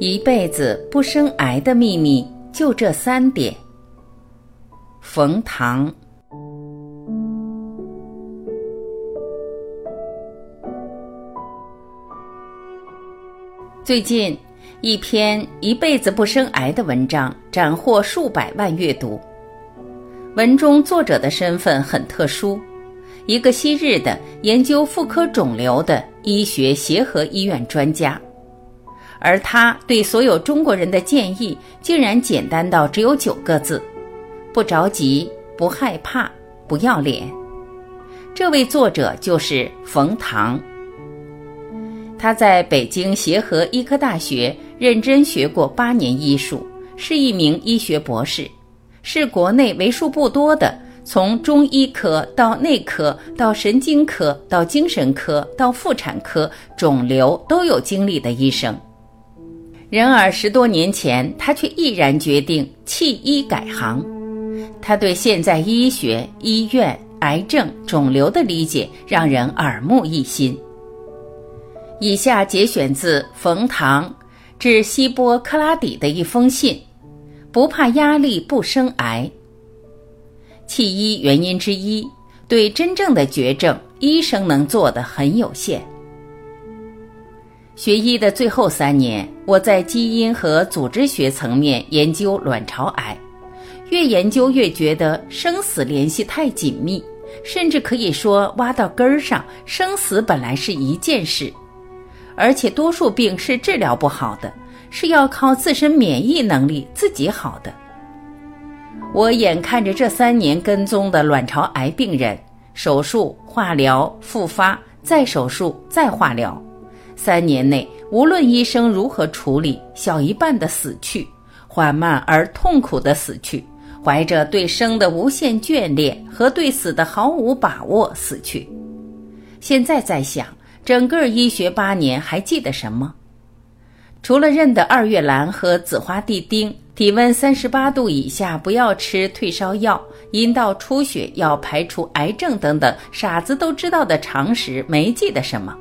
一辈子不生癌的秘密就这三点。冯唐。最近，一篇一辈子不生癌的文章斩获数百万阅读。文中作者的身份很特殊，一个昔日的研究妇科肿瘤的医学协和医院专家。而他对所有中国人的建议，竟然简单到只有九个字：不着急，不害怕，不要脸。这位作者就是冯唐。他在北京协和医科大学认真学过八年医术，是一名医学博士，是国内为数不多的从中医科到内科到神经科到精神科到妇产科肿瘤都有经历的医生。然而十多年前，他却毅然决定弃医改行。他对现在医学、医院、癌症、肿瘤的理解让人耳目一新。以下节选自冯唐致希波克拉底的一封信：不怕压力不生癌。弃医原因之一，对真正的绝症，医生能做的很有限。学医的最后三年，我在基因和组织学层面研究卵巢癌，越研究越觉得生死联系太紧密，甚至可以说挖到根儿上，生死本来是一件事，而且多数病是治疗不好的，是要靠自身免疫能力自己好的。我眼看着这三年跟踪的卵巢癌病人，手术、化疗、复发，再手术，再化疗。三年内，无论医生如何处理，小一半的死去，缓慢而痛苦的死去，怀着对生的无限眷恋和对死的毫无把握死去。现在在想，整个医学八年还记得什么？除了认得二月兰和紫花地丁，体温三十八度以下不要吃退烧药，阴道出血要排除癌症等等傻子都知道的常识，没记得什么。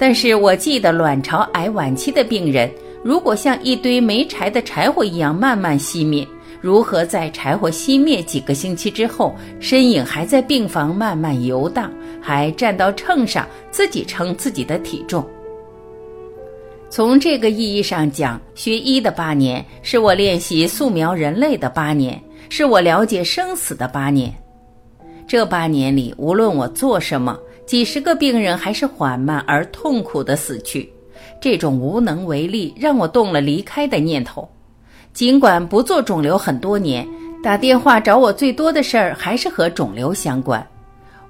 但是我记得卵巢癌晚期的病人，如果像一堆没柴的柴火一样慢慢熄灭，如何在柴火熄灭几个星期之后，身影还在病房慢慢游荡，还站到秤上自己称自己的体重。从这个意义上讲，学医的八年是我练习素描人类的八年，是我了解生死的八年。这八年里，无论我做什么。几十个病人还是缓慢而痛苦的死去，这种无能为力让我动了离开的念头。尽管不做肿瘤很多年，打电话找我最多的事儿还是和肿瘤相关。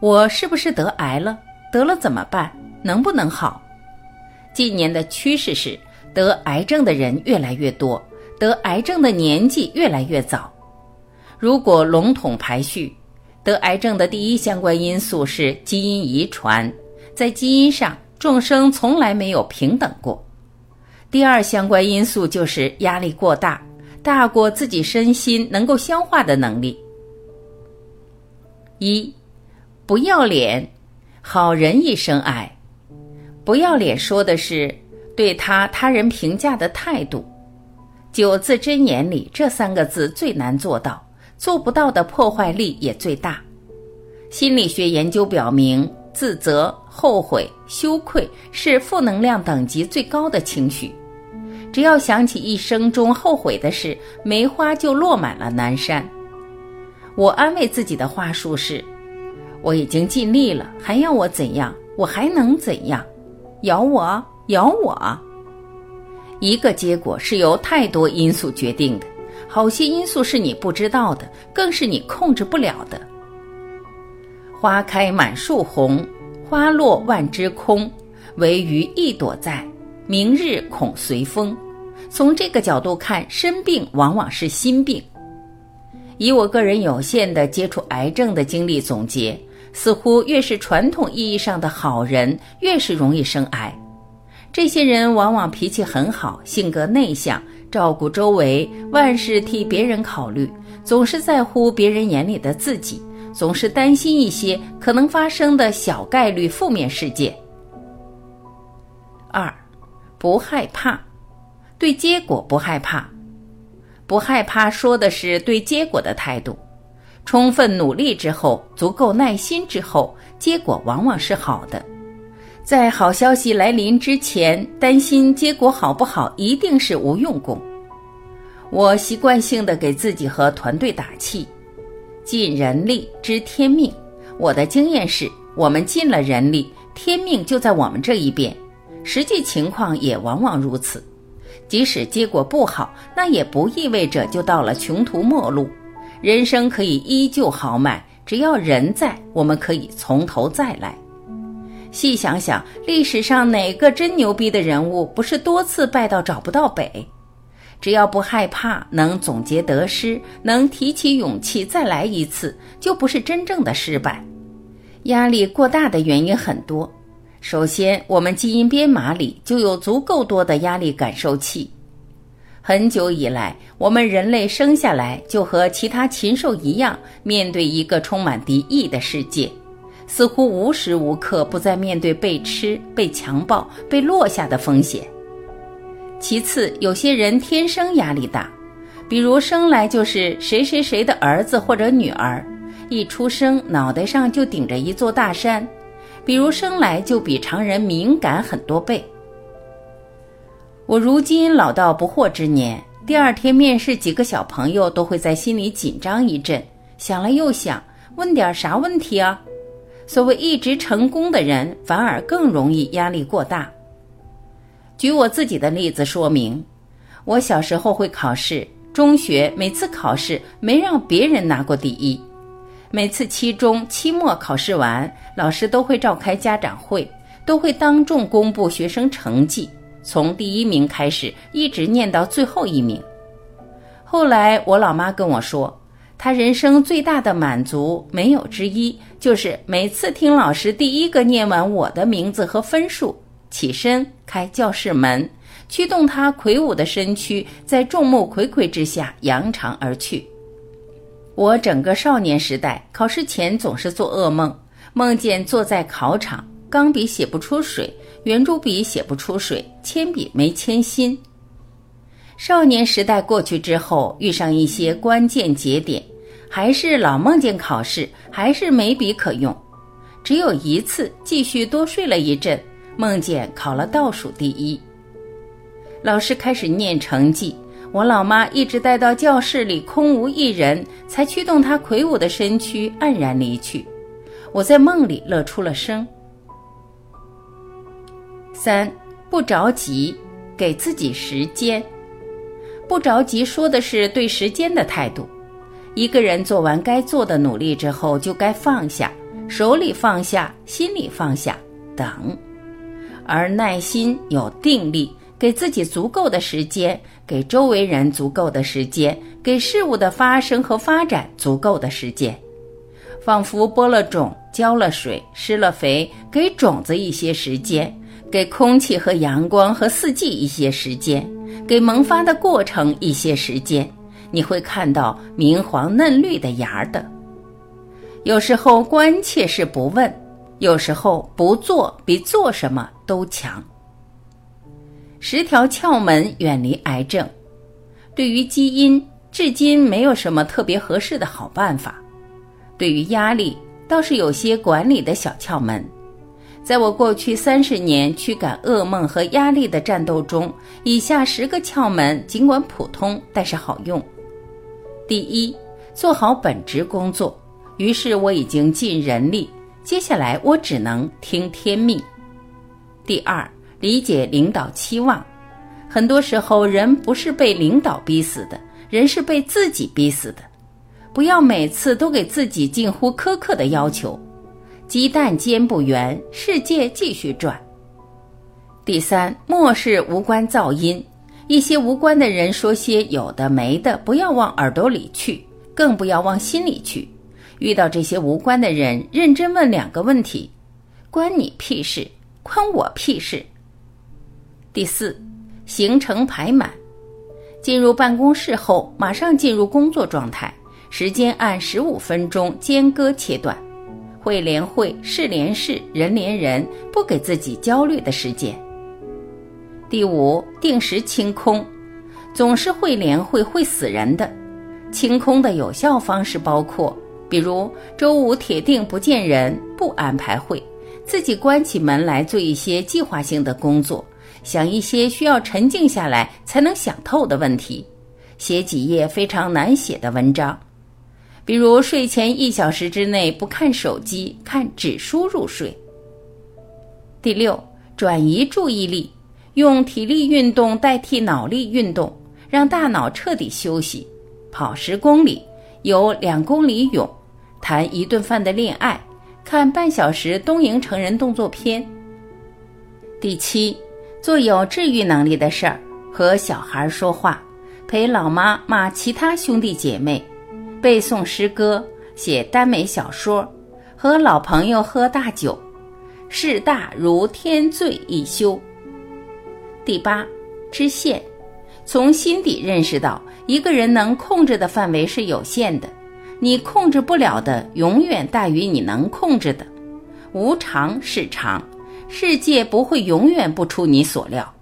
我是不是得癌了？得了怎么办？能不能好？近年的趋势是，得癌症的人越来越多，得癌症的年纪越来越早。如果笼统排序。得癌症的第一相关因素是基因遗传，在基因上，众生从来没有平等过。第二相关因素就是压力过大，大过自己身心能够消化的能力。一，不要脸，好人一生癌。不要脸说的是对他他人评价的态度。九字真言里这三个字最难做到。做不到的破坏力也最大。心理学研究表明，自责、后悔、羞愧是负能量等级最高的情绪。只要想起一生中后悔的事，梅花就落满了南山。我安慰自己的话术是：我已经尽力了，还要我怎样？我还能怎样？咬我，咬我。一个结果是由太多因素决定的。好些因素是你不知道的，更是你控制不了的。花开满树红，花落万枝空，唯余一朵在，明日恐随风。从这个角度看，生病往往是心病。以我个人有限的接触癌症的经历总结，似乎越是传统意义上的好人，越是容易生癌。这些人往往脾气很好，性格内向。照顾周围，万事替别人考虑，总是在乎别人眼里的自己，总是担心一些可能发生的小概率负面事件。二，不害怕，对结果不害怕。不害怕说的是对结果的态度。充分努力之后，足够耐心之后，结果往往是好的。在好消息来临之前，担心结果好不好，一定是无用功。我习惯性的给自己和团队打气，尽人力知天命。我的经验是，我们尽了人力，天命就在我们这一边。实际情况也往往如此。即使结果不好，那也不意味着就到了穷途末路。人生可以依旧豪迈，只要人在，我们可以从头再来。细想想，历史上哪个真牛逼的人物不是多次败到找不到北？只要不害怕，能总结得失，能提起勇气再来一次，就不是真正的失败。压力过大的原因很多。首先，我们基因编码里就有足够多的压力感受器。很久以来，我们人类生下来就和其他禽兽一样，面对一个充满敌意的世界，似乎无时无刻不在面对被吃、被强暴、被落下的风险。其次，有些人天生压力大，比如生来就是谁谁谁的儿子或者女儿，一出生脑袋上就顶着一座大山。比如生来就比常人敏感很多倍。我如今老到不惑之年，第二天面试几个小朋友都会在心里紧张一阵，想了又想，问点啥问题啊？所谓一直成功的人，反而更容易压力过大。举我自己的例子说明，我小时候会考试，中学每次考试没让别人拿过第一。每次期中、期末考试完，老师都会召开家长会，都会当众公布学生成绩，从第一名开始，一直念到最后一名。后来我老妈跟我说，他人生最大的满足没有之一，就是每次听老师第一个念完我的名字和分数，起身开教室门，驱动他魁梧的身躯在众目睽睽之下扬长而去。我整个少年时代，考试前总是做噩梦，梦见坐在考场，钢笔写不出水，圆珠笔写不出水，铅笔没铅芯。少年时代过去之后，遇上一些关键节点，还是老梦见考试，还是没笔可用。只有一次，继续多睡了一阵，梦见考了倒数第一。老师开始念成绩。我老妈一直待到教室里空无一人，才驱动她魁梧的身躯黯然离去。我在梦里乐出了声。三不着急，给自己时间。不着急说的是对时间的态度。一个人做完该做的努力之后，就该放下，手里放下，心里放下，等。而耐心有定力。给自己足够的时间，给周围人足够的时间，给事物的发生和发展足够的时间，仿佛播了种，浇了水，施了肥，给种子一些时间，给空气和阳光和四季一些时间，给萌发的过程一些时间，你会看到明黄嫩绿的芽的。有时候关切是不问，有时候不做比做什么都强。十条窍门远离癌症，对于基因，至今没有什么特别合适的好办法。对于压力，倒是有些管理的小窍门。在我过去三十年驱赶噩梦和压力的战斗中，以下十个窍门尽管普通，但是好用。第一，做好本职工作。于是我已经尽人力，接下来我只能听天命。第二。理解领导期望，很多时候人不是被领导逼死的，人是被自己逼死的。不要每次都给自己近乎苛刻的要求。鸡蛋煎不圆，世界继续转。第三，漠视无关噪音，一些无关的人说些有的没的，不要往耳朵里去，更不要往心里去。遇到这些无关的人，认真问两个问题：关你屁事？关我屁事？第四，行程排满。进入办公室后，马上进入工作状态，时间按十五分钟间隔切断，会连会，事连事，人连人，不给自己焦虑的时间。第五，定时清空，总是会连会会死人的。清空的有效方式包括，比如周五铁定不见人，不安排会，自己关起门来做一些计划性的工作，想一些需要沉静下来才能想透的问题，写几页非常难写的文章，比如睡前一小时之内不看手机，看纸书入睡。第六，转移注意力，用体力运动代替脑力运动，让大脑彻底休息。跑十公里，游两公里泳，谈一顿饭的恋爱，看半小时东瀛成人动作片。第七，做有治愈能力的事儿，和小孩说话，陪老妈骂其他兄弟姐妹，背诵诗歌，写耽美小说，和老朋友喝大酒，事大如天醉一休。第八，知县。从心底认识到，一个人能控制的范围是有限的，你控制不了的永远大于你能控制的。无常是常，世界不会永远不出你所料。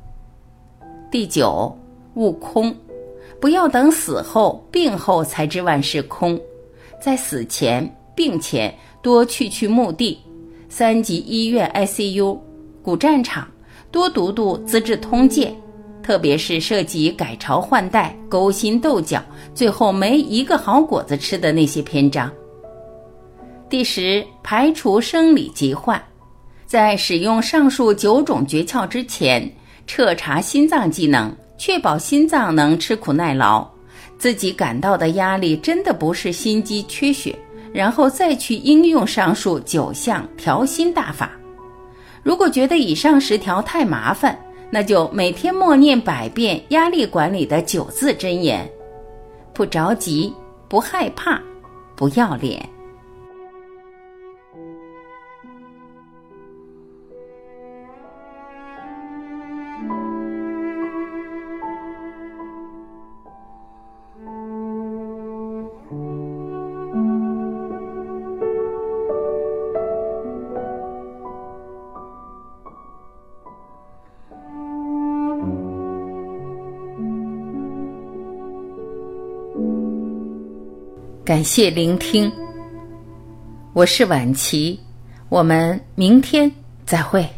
第九，悟空，不要等死后、病后才知万事空，在死前、病前多去去墓地、三级医院 ICU、古战场，多读读《资治通鉴》。特别是涉及改朝换代、勾心斗角，最后没一个好果子吃的那些篇章。第十，排除生理疾患，在使用上述九种诀窍之前，彻查心脏机能，确保心脏能吃苦耐劳，自己感到的压力真的不是心肌缺血，然后再去应用上述九项调心大法。如果觉得以上十条太麻烦，那就每天默念百遍压力管理的九字真言：不着急，不害怕，不要脸。感谢聆听，我是晚琪，我们明天再会。